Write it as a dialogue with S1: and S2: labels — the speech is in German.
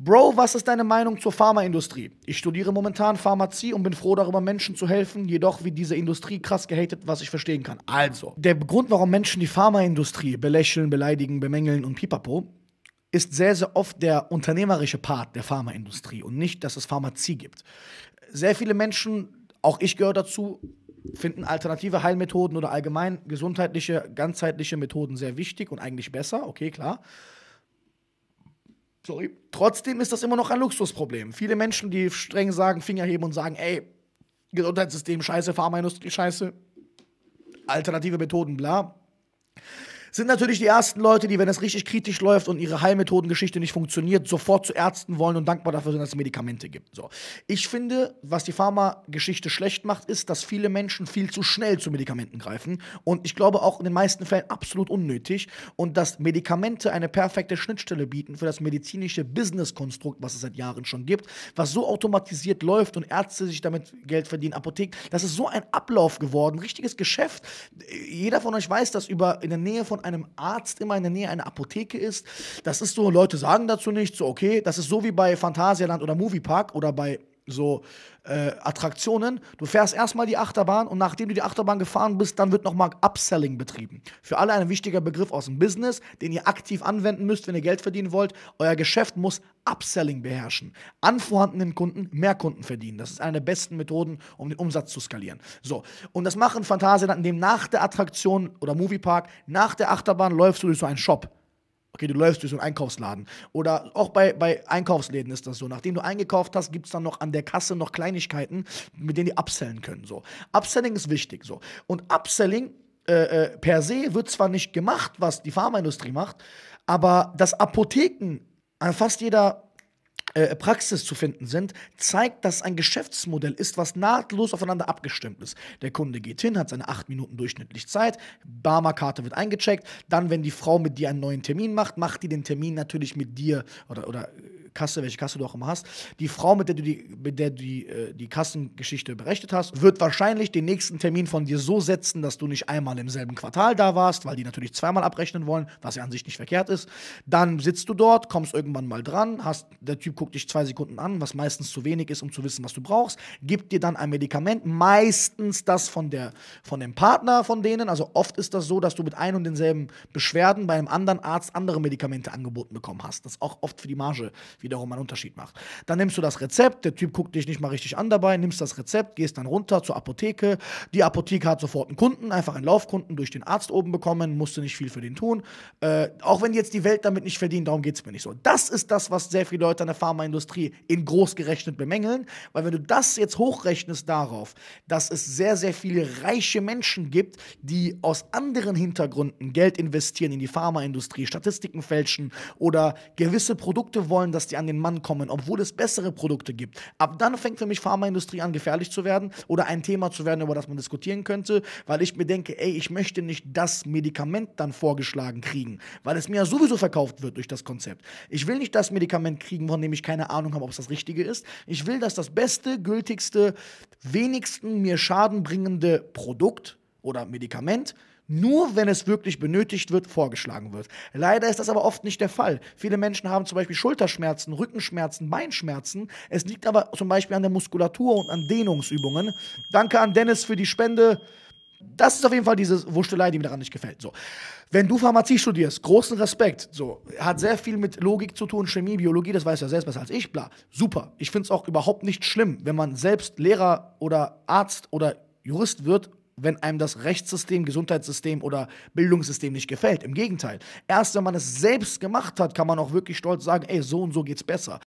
S1: Bro, was ist deine Meinung zur Pharmaindustrie? Ich studiere momentan Pharmazie und bin froh darüber, Menschen zu helfen, jedoch wie diese Industrie krass gehatet, was ich verstehen kann. Also, der Grund, warum Menschen die Pharmaindustrie belächeln, beleidigen, bemängeln und pipapo, ist sehr, sehr oft der unternehmerische Part der Pharmaindustrie und nicht, dass es Pharmazie gibt. Sehr viele Menschen, auch ich gehöre dazu, finden alternative Heilmethoden oder allgemein gesundheitliche, ganzheitliche Methoden sehr wichtig und eigentlich besser, okay, klar. Sorry. Trotzdem ist das immer noch ein Luxusproblem. Viele Menschen, die streng sagen, Finger heben und sagen, ey, Gesundheitssystem scheiße, Pharmaindustrie scheiße, alternative Methoden, bla sind natürlich die ersten Leute, die, wenn es richtig kritisch läuft und ihre Heilmethodengeschichte nicht funktioniert, sofort zu Ärzten wollen und dankbar dafür sind, dass es Medikamente gibt. So. Ich finde, was die Pharmageschichte schlecht macht, ist, dass viele Menschen viel zu schnell zu Medikamenten greifen. Und ich glaube auch in den meisten Fällen absolut unnötig. Und dass Medikamente eine perfekte Schnittstelle bieten für das medizinische Business-Konstrukt, was es seit Jahren schon gibt, was so automatisiert läuft und Ärzte sich damit Geld verdienen, Apotheken. Das ist so ein Ablauf geworden, richtiges Geschäft. Jeder von euch weiß, dass über in der Nähe von einem Arzt immer in der Nähe eine Apotheke ist. Das ist so, Leute sagen dazu nichts, so okay. Das ist so wie bei Phantasialand oder Moviepark oder bei so äh, Attraktionen. Du fährst erstmal die Achterbahn und nachdem du die Achterbahn gefahren bist, dann wird nochmal Upselling betrieben. Für alle ein wichtiger Begriff aus dem Business, den ihr aktiv anwenden müsst, wenn ihr Geld verdienen wollt. Euer Geschäft muss Upselling beherrschen. An vorhandenen Kunden mehr Kunden verdienen. Das ist eine der besten Methoden, um den Umsatz zu skalieren. So, und das machen Phantasialand, indem nach der Attraktion oder Moviepark, nach der Achterbahn läufst du durch so einen Shop. Okay, du läufst durch so einen Einkaufsladen. Oder auch bei, bei Einkaufsläden ist das so. Nachdem du eingekauft hast, gibt es dann noch an der Kasse noch Kleinigkeiten, mit denen die upsellen können. So. Upselling ist wichtig. So. Und Upselling äh, äh, per se wird zwar nicht gemacht, was die Pharmaindustrie macht, aber dass Apotheken an fast jeder äh, Praxis zu finden sind, zeigt, dass ein Geschäftsmodell ist, was nahtlos aufeinander abgestimmt ist. Der Kunde geht hin, hat seine acht Minuten durchschnittlich Zeit, Barmer-Karte wird eingecheckt, dann, wenn die Frau mit dir einen neuen Termin macht, macht die den Termin natürlich mit dir oder, oder Kasse, welche Kasse du auch immer hast, die Frau, mit der du die, mit der du die, äh, die Kassengeschichte berechnet hast, wird wahrscheinlich den nächsten Termin von dir so setzen, dass du nicht einmal im selben Quartal da warst, weil die natürlich zweimal abrechnen wollen, was ja an sich nicht verkehrt ist. Dann sitzt du dort, kommst irgendwann mal dran, hast, der Typ guckt dich zwei Sekunden an, was meistens zu wenig ist, um zu wissen, was du brauchst, gibt dir dann ein Medikament, meistens das von, der, von dem Partner von denen. Also oft ist das so, dass du mit ein und denselben Beschwerden bei einem anderen Arzt andere Medikamente angeboten bekommen hast. Das ist auch oft für die Marge wiederum einen Unterschied macht. Dann nimmst du das Rezept, der Typ guckt dich nicht mal richtig an dabei, nimmst das Rezept, gehst dann runter zur Apotheke. Die Apotheke hat sofort einen Kunden, einfach einen Laufkunden durch den Arzt oben bekommen, musste nicht viel für den tun. Äh, auch wenn jetzt die Welt damit nicht verdient, darum geht es mir nicht so. Das ist das, was sehr viele Leute an der Pharmaindustrie in groß gerechnet bemängeln, weil wenn du das jetzt hochrechnest darauf, dass es sehr, sehr viele reiche Menschen gibt, die aus anderen Hintergründen Geld investieren in die Pharmaindustrie, Statistiken fälschen oder gewisse Produkte wollen, dass die an den Mann kommen, obwohl es bessere Produkte gibt. Ab dann fängt für mich Pharmaindustrie an, gefährlich zu werden oder ein Thema zu werden, über das man diskutieren könnte, weil ich mir denke, ey, ich möchte nicht das Medikament dann vorgeschlagen kriegen, weil es mir ja sowieso verkauft wird durch das Konzept. Ich will nicht das Medikament kriegen, von dem ich keine Ahnung habe, ob es das Richtige ist. Ich will, dass das beste, gültigste, wenigsten mir Schaden bringende Produkt oder Medikament nur wenn es wirklich benötigt wird, vorgeschlagen wird. Leider ist das aber oft nicht der Fall. Viele Menschen haben zum Beispiel Schulterschmerzen, Rückenschmerzen, Beinschmerzen. Es liegt aber zum Beispiel an der Muskulatur und an Dehnungsübungen. Danke an Dennis für die Spende. Das ist auf jeden Fall diese Wurstelei, die mir daran nicht gefällt. So. Wenn du Pharmazie studierst, großen Respekt, so, hat sehr viel mit Logik zu tun, Chemie, Biologie, das weißt du ja selbst besser als ich, bla. Super. Ich finde es auch überhaupt nicht schlimm, wenn man selbst Lehrer oder Arzt oder Jurist wird wenn einem das Rechtssystem, Gesundheitssystem oder Bildungssystem nicht gefällt. Im Gegenteil. Erst wenn man es selbst gemacht hat, kann man auch wirklich stolz sagen, ey, so und so geht's besser.